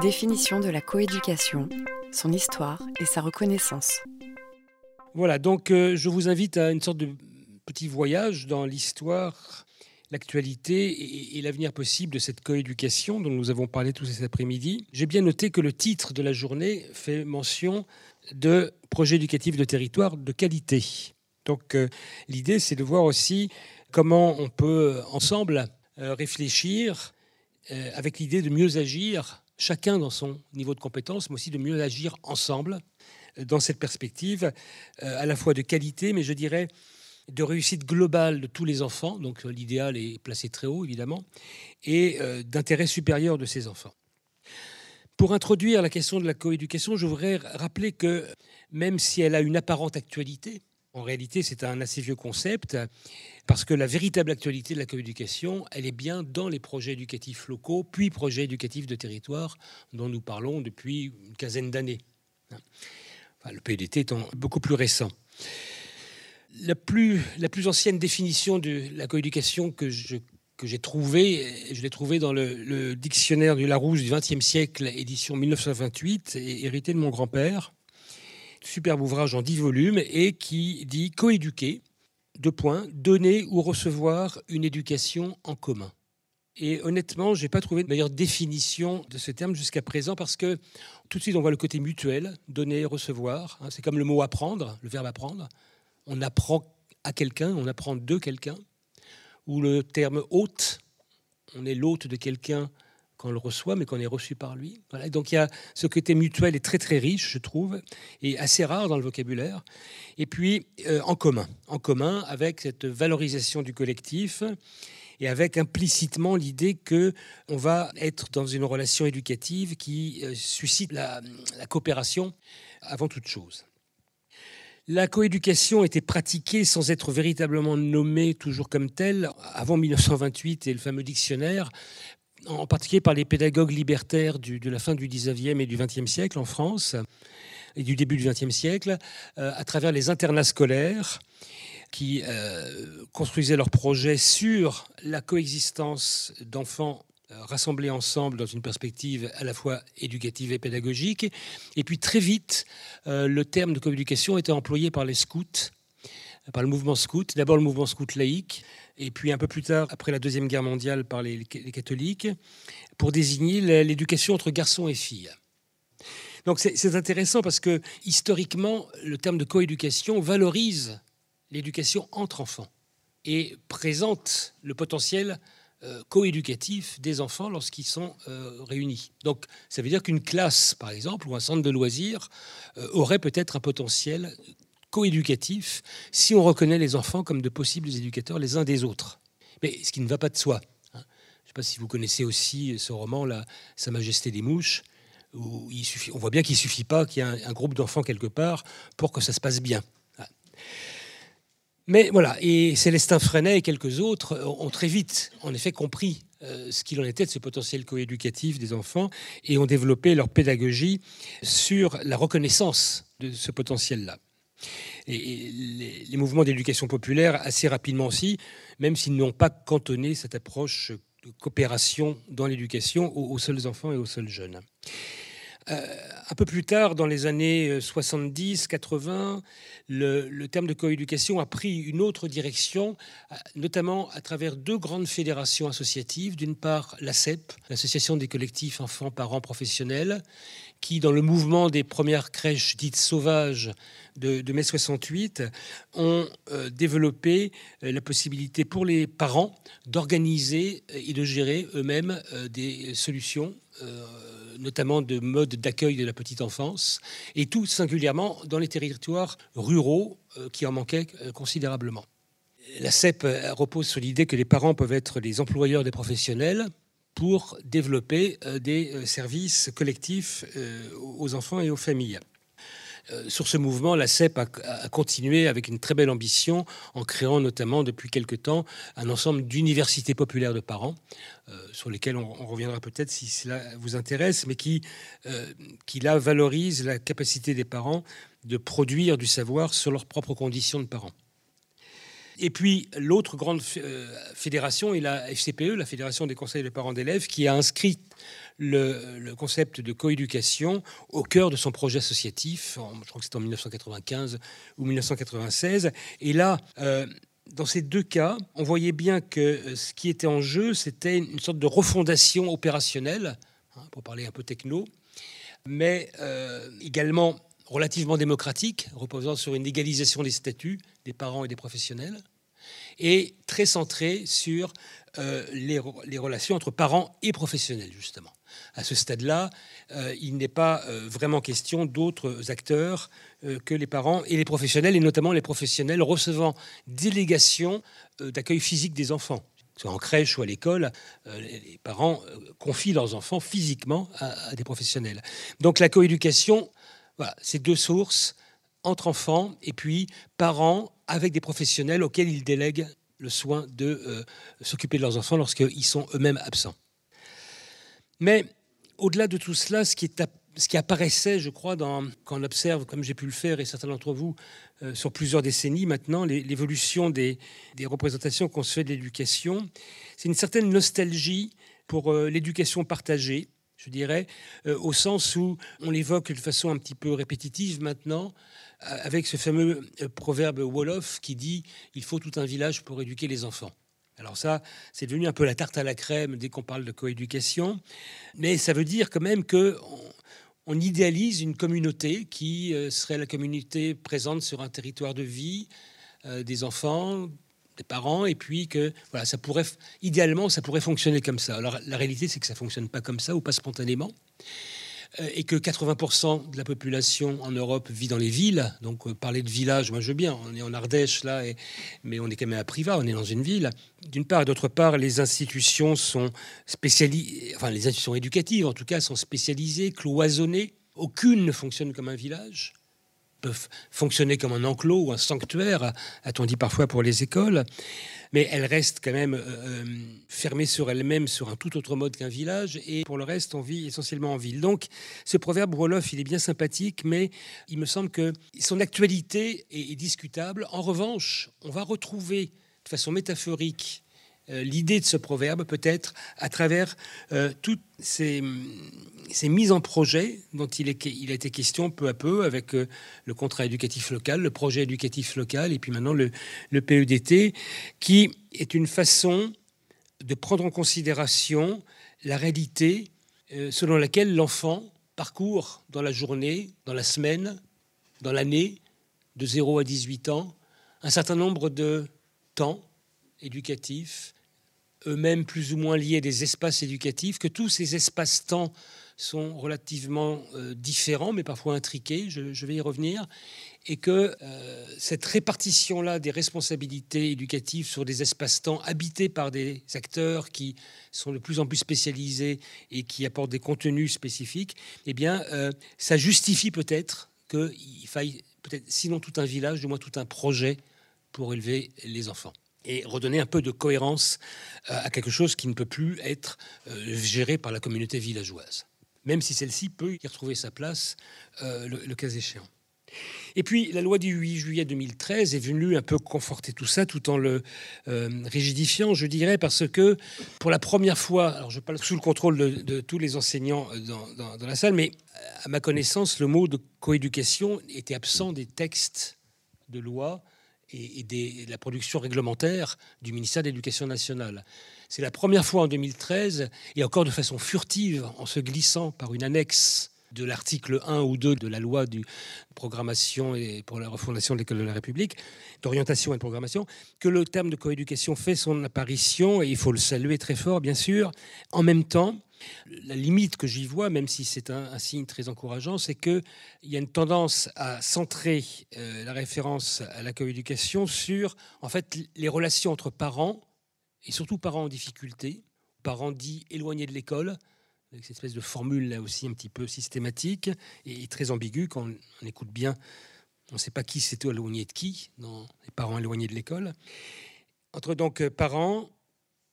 Définition de la coéducation, son histoire et sa reconnaissance. Voilà, donc euh, je vous invite à une sorte de petit voyage dans l'histoire, l'actualité et, l'avenir possible de cette coéducation dont nous avons parlé tous cet après-midi. J'ai bien noté que le titre de la journée fait mention de projet éducatif de territoire de qualité. Donc euh, l'idée, c'est de voir aussi comment on peut ensemble euh, réfléchir avec l'idée de mieux agir, chacun dans son niveau de compétence, mais aussi de mieux agir ensemble dans cette perspective, à la fois de qualité, mais je dirais de réussite globale de tous les enfants, donc l'idéal est placé très haut évidemment, et d'intérêt supérieur de ces enfants. Pour introduire la question de la coéducation, je voudrais rappeler que même si elle a une apparente actualité, en réalité, c'est un assez vieux concept, parce que la véritable actualité de la coéducation, elle est bien dans les projets éducatifs locaux, puis projets éducatifs de territoire, dont nous parlons depuis une quinzaine d'années. le PEDT étant beaucoup plus récent. La plus, ancienne définition de la coéducation que j'ai trouvée, je l'ai trouvée dans le, dictionnaire du Larousse du XXe siècle, édition 1928, et hérité de mon grand-père superbe ouvrage en dix volumes et qui dit coéduquer, deux points, donner ou recevoir une éducation en commun. Et honnêtement, je n'ai pas trouvé de meilleure définition de ce terme jusqu'à présent parce que tout de suite, on voit le côté mutuel, donner, recevoir. Hein, c'est comme le mot apprendre, le verbe apprendre. On apprend à quelqu'un, on apprend de quelqu'un. Ou le terme hôte, on est l'hôte de quelqu'un qu'on le reçoit, mais qu'on est reçu par lui. Donc il y a ce côté mutuel est très très riche, je trouve, et assez rare dans le vocabulaire. Et puis euh, en commun, en commun avec cette valorisation du collectif et avec implicitement l'idée que on va être dans une relation éducative qui euh, suscite la coopération avant toute chose. La coéducation était pratiquée sans être véritablement nommée toujours comme telle avant 1928 et le fameux dictionnaire en particulier par les pédagogues libertaires de la fin du 19e et du 20e siècle en France et du début du 20e siècle, euh, à travers les internats scolaires qui euh, construisaient leurs projets sur la coexistence d'enfants euh, rassemblés ensemble dans une perspective à la fois éducative et pédagogique. Et puis très vite, le terme de coéducation était employé par les scouts par le mouvement scout, d'abord le mouvement scout laïque, et puis un peu plus tard, après la Deuxième Guerre mondiale, par les, catholiques, pour désigner l'éducation entre garçons et filles. Donc c'est intéressant parce que historiquement, le terme de coéducation valorise l'éducation entre enfants et présente le potentiel euh, coéducatif des enfants lorsqu'ils sont euh, réunis. Donc ça veut dire qu'une classe, par exemple, ou un centre de loisirs euh, aurait peut-être un potentiel coéducatif si on reconnaît les enfants comme de possibles éducateurs les uns des autres. Mais ce qui ne va pas de soi. Hein. Je ne sais pas si vous connaissez aussi ce roman, là, Sa Majesté des Mouches, où on voit bien qu'il ne suffit pas qu'il y ait un, groupe d'enfants quelque part pour que ça se passe bien. Hein. Mais voilà, et Célestin Freinet et quelques autres ont très vite, en effet, compris euh, ce qu'il en était de ce potentiel coéducatif des enfants et ont développé leur pédagogie sur la reconnaissance de ce potentiel-là et, les, mouvements d'éducation populaire assez rapidement aussi, même s'ils n'ont pas cantonné cette approche de coopération dans l'éducation aux, seuls enfants et aux seuls jeunes. Euh, un peu plus tard, dans les années 70-80, euh, le, le, terme de coéducation a pris une autre direction, euh, notamment à travers deux grandes fédérations associatives. D'une part, l'ACEP, l'Association des collectifs enfants, parents, professionnels, qui, dans le mouvement des premières crèches dites sauvages de, mai 68, ont euh, développé euh, la possibilité pour les parents d'organiser et de gérer eux-mêmes euh, des solutions notamment de mode d'accueil de la petite enfance, et tout singulièrement dans les territoires ruraux qui en manquaient considérablement. La CEP repose sur l'idée que les parents peuvent être les employeurs des professionnels, pour développer euh, des euh, services collectifs euh, aux enfants et aux familles. Sur ce mouvement, la CEP a, continué avec une très belle ambition en créant notamment depuis quelque temps un ensemble d'universités populaires de parents, sur lesquelles on, reviendra peut-être si cela vous intéresse, mais qui, qui là valorise la capacité des parents de produire du savoir sur leurs propres conditions de parents. Et puis l'autre grande fédération est la FCPE, la Fédération des conseils de parents d'élèves, qui a inscrit le, concept de coéducation au cœur de son projet associatif, je crois que c'était en 1995 ou 1996. Et là, euh, dans ces deux cas, on voyait bien que euh, ce qui était en jeu, c'était une sorte de refondation opérationnelle, hein, pour parler un peu techno, mais euh, également relativement démocratique, reposant sur une égalisation des statuts des parents et des professionnels, et très centré sur les, les, relations entre parents et professionnels, justement à ce stade-là, euh, il n'est pas euh, vraiment question d'autres acteurs euh, que les parents et les professionnels, et notamment les professionnels recevant délégation d'accueil physique des enfants. Soit en crèche ou à l'école, les parents confient leurs enfants physiquement à, des professionnels. Donc la coéducation, voilà, c'est deux sources entre enfants et puis parents avec des professionnels auxquels ils délèguent le soin de s'occuper de leurs enfants lorsqu'ils sont eux-mêmes absents. Mais au-delà de tout cela, ce qui, apparaissait, je crois, quand on observe, comme j'ai pu le faire et certains d'entre vous, euh, sur plusieurs décennies maintenant, l'évolution des, représentations qu'on se fait de l'éducation, c'est une certaine nostalgie pour euh, l'éducation partagée, je dirais, euh, au sens où on l'évoque de façon un petit peu répétitive maintenant, avec ce fameux proverbe Wolof qui dit il faut tout un village pour éduquer les enfants. Alors ça, c'est devenu un peu la tarte à la crème dès qu'on parle de coéducation, mais ça veut dire quand même que on, idéalise une communauté qui euh, serait la communauté présente sur un territoire de vie euh, des enfants, parents, et puis que voilà, ça pourrait idéalement ça pourrait fonctionner comme ça. Alors la réalité, c'est que ça fonctionne pas comme ça ou pas spontanément. Euh, et que 80% de la population en Europe vit dans les villes. Donc euh, parler de village, moi je veux bien, on est en Ardèche là, mais on est quand même à Privas, on est dans une ville. D'une part, et d'autre part, les institutions sont spécialisées, enfin les institutions éducatives en tout cas sont spécialisées, cloisonnées. Aucune ne fonctionne comme un village peuvent fonctionner comme un enclos ou un sanctuaire, a-t-on dit parfois pour les écoles, mais elles restent quand même euh, euh, fermées sur elles-mêmes sur un tout autre mode qu'un village, et pour le reste, on vit essentiellement en ville. Donc, ce proverbe Wolof, il est bien sympathique, mais il me semble que son actualité est discutable. En revanche, on va retrouver de façon métaphorique l'idée de ce proverbe peut-être à travers euh, toutes ces, mises en projet dont il, a été question peu à peu avec euh, le contrat éducatif local, le projet éducatif local et puis maintenant le, le PEDT, qui est une façon de prendre en considération la réalité selon laquelle l'enfant parcourt dans la journée, dans la semaine, dans l'année, de 0 à 18 ans, un certain nombre de temps éducatifs, eux-mêmes plus ou moins liés des espaces éducatifs, que tous ces espaces-temps sont relativement euh, différents, mais parfois intriqués, je, vais y revenir, et que euh, cette répartition-là des responsabilités éducatives sur des espaces-temps habités par des acteurs qui sont de plus en plus spécialisés et qui apportent des contenus spécifiques, eh bien, euh, ça justifie peut-être qu'il faille, peut-être, sinon tout un village, du moins tout un projet pour élever les enfants et redonner un peu de cohérence euh, à quelque chose qui ne peut plus être euh, géré par la communauté villageoise, même si celle-ci peut y retrouver sa place euh, le, cas échéant. Et puis la loi du 8 juillet 2013 est venue un peu conforter tout ça tout en le rigidifiant, je dirais, parce que pour la première fois, alors je parle sous le contrôle de, tous les enseignants dans, dans, la salle, mais à ma connaissance, le mot de coéducation était absent des textes de loi et, de la production réglementaire du ministère de l'Éducation nationale. C'est la première fois en 2013, et encore de façon furtive, en se glissant par une annexe de l'article 1 ou 2 de la loi de programmation et pour la refondation de l'école de la République, d'orientation et de programmation, que le terme de coéducation fait son apparition, et il faut le saluer très fort, bien sûr. En même temps, la limite que j'y vois, même si c'est un, signe très encourageant, c'est qu'il y a une tendance à centrer euh, la référence à la coéducation sur en fait, les relations entre parents, et surtout parents en difficulté, parents dits éloignés de l'école, avec cette espèce de formule là aussi un petit peu systématique et, très ambiguë quand on, écoute bien. On ne sait pas qui s'est éloigné de qui, dans les parents éloignés de l'école. Entre donc parents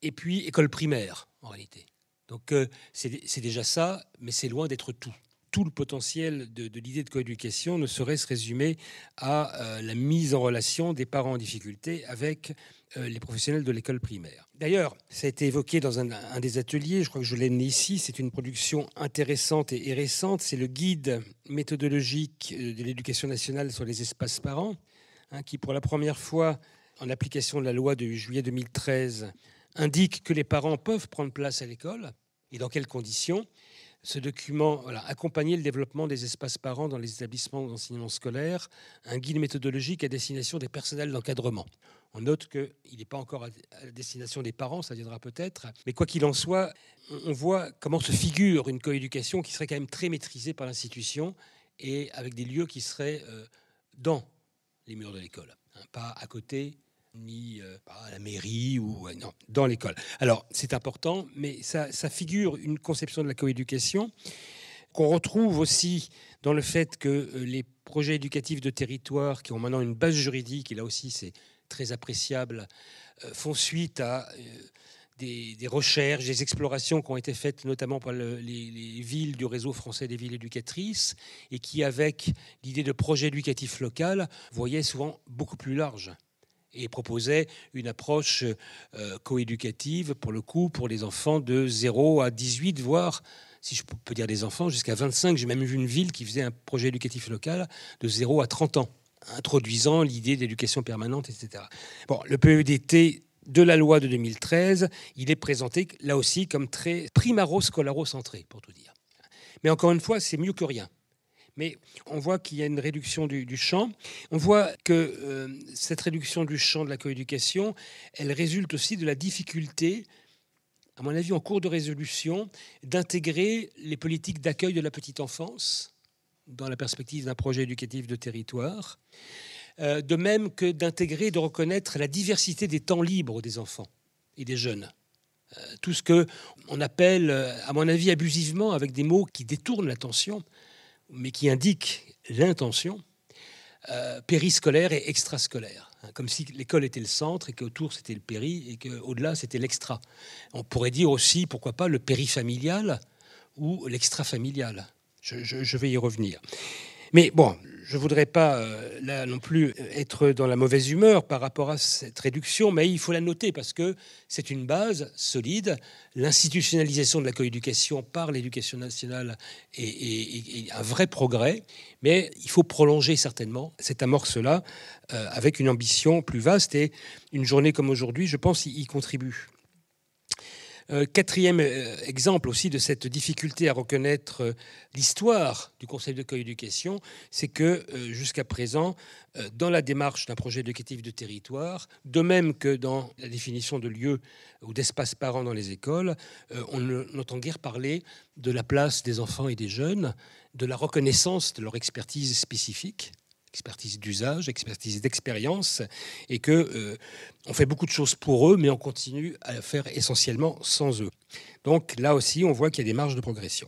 et puis école primaire, en réalité. Donc euh, c'est déjà ça, mais c'est loin d'être tout. tout le potentiel de, l'idée de coéducation ne saurait se résumer à euh, la mise en relation des parents en difficulté avec euh, les professionnels de l'école primaire. D'ailleurs, ça a été évoqué dans un, des ateliers, je crois que je l'ai mis ici, c'est une production intéressante et, récente, c'est le guide méthodologique de l'éducation nationale sur les espaces parents, hein, qui pour la première fois, en application de la loi de juillet 2013, indique que les parents peuvent prendre place à l'école et dans quelles conditions ce document voilà, accompagnait le développement des espaces parents dans les établissements d'enseignement scolaire, un guide méthodologique à destination des personnels d'encadrement. On note qu'il n'est pas encore à destination des parents, ça viendra peut-être, mais quoi qu'il en soit, on voit comment se figure une coéducation qui serait quand même très maîtrisée par l'institution et avec des lieux qui seraient euh, dans les murs de l'école, hein, pas à côté ni euh, à la mairie ou non, dans l'école. Alors c'est important, mais ça, figure une conception de la coéducation qu'on retrouve aussi dans le fait que euh, les projets éducatifs de territoire qui ont maintenant une base juridique, et là aussi c'est très appréciable, euh, font suite à des, recherches, des explorations qui ont été faites notamment par les, villes du réseau français des villes éducatrices et qui, avec l'idée de projet éducatif local, voyaient souvent beaucoup plus large et proposait une approche euh, coéducative, pour le coup, pour les enfants de 0 à 18, voire, si je peux dire des enfants, jusqu'à 25. J'ai même vu une ville qui faisait un projet éducatif local de 0 à 30 ans, introduisant l'idée d'éducation permanente, etc. Bon, le PEDT de la loi de 2013, il est présenté là aussi comme très primaro-scolaro-centré, pour tout dire. Mais encore une fois, c'est mieux que rien. Mais on voit qu'il y a une réduction du, champ. On voit que euh, cette réduction du champ de la coéducation, elle résulte aussi de la difficulté, à mon avis en cours de résolution, d'intégrer les politiques d'accueil de la petite enfance dans la perspective d'un projet éducatif de territoire. Euh, de même que d'intégrer, de reconnaître la diversité des temps libres des enfants et des jeunes euh, tout ce que on appelle, à mon avis, abusivement, avec des mots qui détournent l'attention, mais qui indique l'intention euh, périscolaire et extrascolaire. Hein, comme si l'école était le centre et qu'autour c'était le péri et qu'au-delà c'était l'extra. On pourrait dire aussi, pourquoi pas, le périfamilial ou l'extrafamilial. Je, je vais y revenir. Mais bon, je ne voudrais pas euh, là non plus être dans la mauvaise humeur par rapport à cette réduction, mais il faut la noter parce que c'est une base solide. L'institutionnalisation de la coéducation par l'éducation nationale est, un vrai progrès, mais il faut prolonger certainement cette amorce-là euh, avec une ambition plus vaste et une journée comme aujourd'hui, je pense, y contribue. Euh, quatrième euh, exemple aussi de cette difficulté à reconnaître euh, l'histoire du concept de coéducation, c'est que jusqu'à présent, dans la démarche d'un projet éducatif de territoire, de même que dans la définition de lieux ou d'espaces parents dans les écoles, on n'entend guère parler de la place des enfants et des jeunes, de la reconnaissance de leur expertise spécifique expertise d'usage, expertise d'expérience, et que euh, on fait beaucoup de choses pour eux, mais on continue à faire essentiellement sans eux. Donc là aussi, on voit qu'il y a des marges de progression.